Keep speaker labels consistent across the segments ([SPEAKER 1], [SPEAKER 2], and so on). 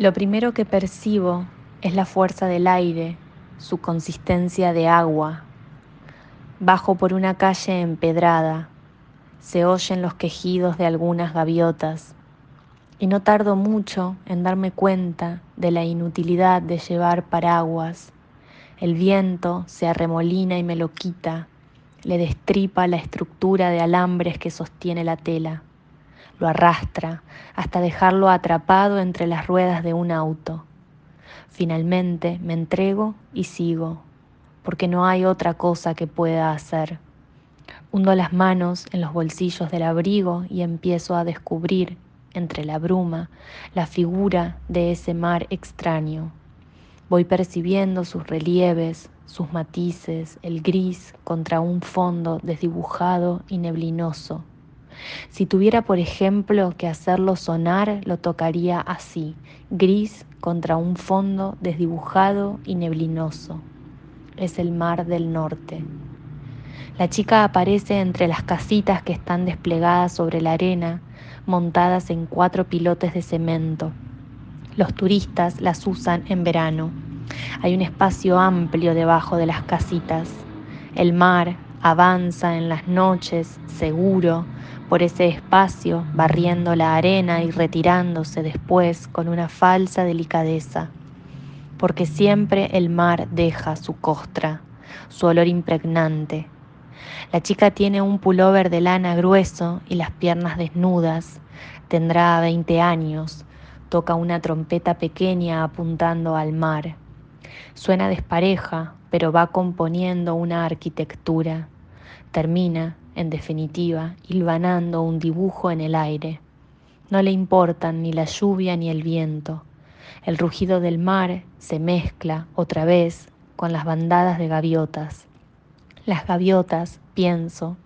[SPEAKER 1] Lo primero que percibo es la fuerza del aire, su consistencia de agua. Bajo por una calle empedrada, se oyen los quejidos de algunas gaviotas y no tardo mucho en darme cuenta de la inutilidad de llevar paraguas. El viento se arremolina y me lo quita, le destripa la estructura de alambres que sostiene la tela, lo arrastra hasta dejarlo atrapado entre las ruedas de un auto. Finalmente me entrego y sigo, porque no hay otra cosa que pueda hacer. Hundo las manos en los bolsillos del abrigo y empiezo a descubrir entre la bruma, la figura de ese mar extraño. Voy percibiendo sus relieves, sus matices, el gris contra un fondo desdibujado y neblinoso. Si tuviera, por ejemplo, que hacerlo sonar, lo tocaría así, gris contra un fondo desdibujado y neblinoso. Es el mar del norte. La chica aparece entre las casitas que están desplegadas sobre la arena montadas en cuatro pilotes de cemento. Los turistas las usan en verano. Hay un espacio amplio debajo de las casitas. El mar avanza en las noches, seguro, por ese espacio, barriendo la arena y retirándose después con una falsa delicadeza, porque siempre el mar deja su costra, su olor impregnante, la chica tiene un pullover de lana grueso y las piernas desnudas. Tendrá 20 años. Toca una trompeta pequeña apuntando al mar. Suena despareja, pero va componiendo una arquitectura. Termina, en definitiva, hilvanando un dibujo en el aire. No le importan ni la lluvia ni el viento. El rugido del mar se mezcla otra vez con las bandadas de gaviotas. Las gaviotas, pienso,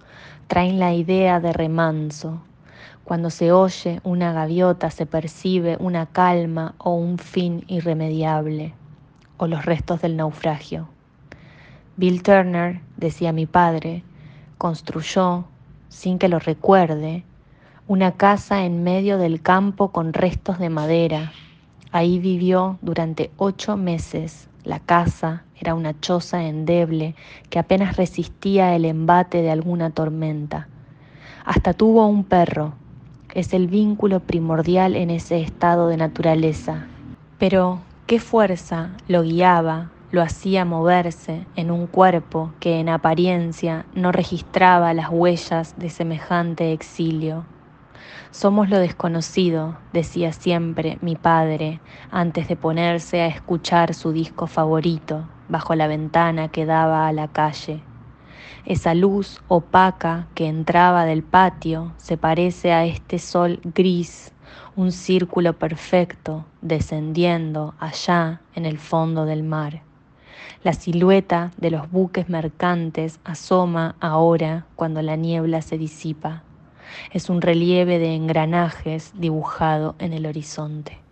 [SPEAKER 1] traen la idea de remanso. Cuando se oye una gaviota se percibe una calma o un fin irremediable, o los restos del naufragio. Bill Turner, decía mi padre, construyó, sin que lo recuerde, una casa en medio del campo con restos de madera. Ahí vivió durante ocho meses la casa era una choza endeble que apenas resistía el embate de alguna tormenta. Hasta tuvo un perro. Es el vínculo primordial en ese estado de naturaleza. Pero, ¿qué fuerza lo guiaba, lo hacía moverse en un cuerpo que en apariencia no registraba las huellas de semejante exilio? Somos lo desconocido, decía siempre mi padre antes de ponerse a escuchar su disco favorito bajo la ventana que daba a la calle. Esa luz opaca que entraba del patio se parece a este sol gris, un círculo perfecto descendiendo allá en el fondo del mar. La silueta de los buques mercantes asoma ahora cuando la niebla se disipa es un relieve de engranajes dibujado en el horizonte.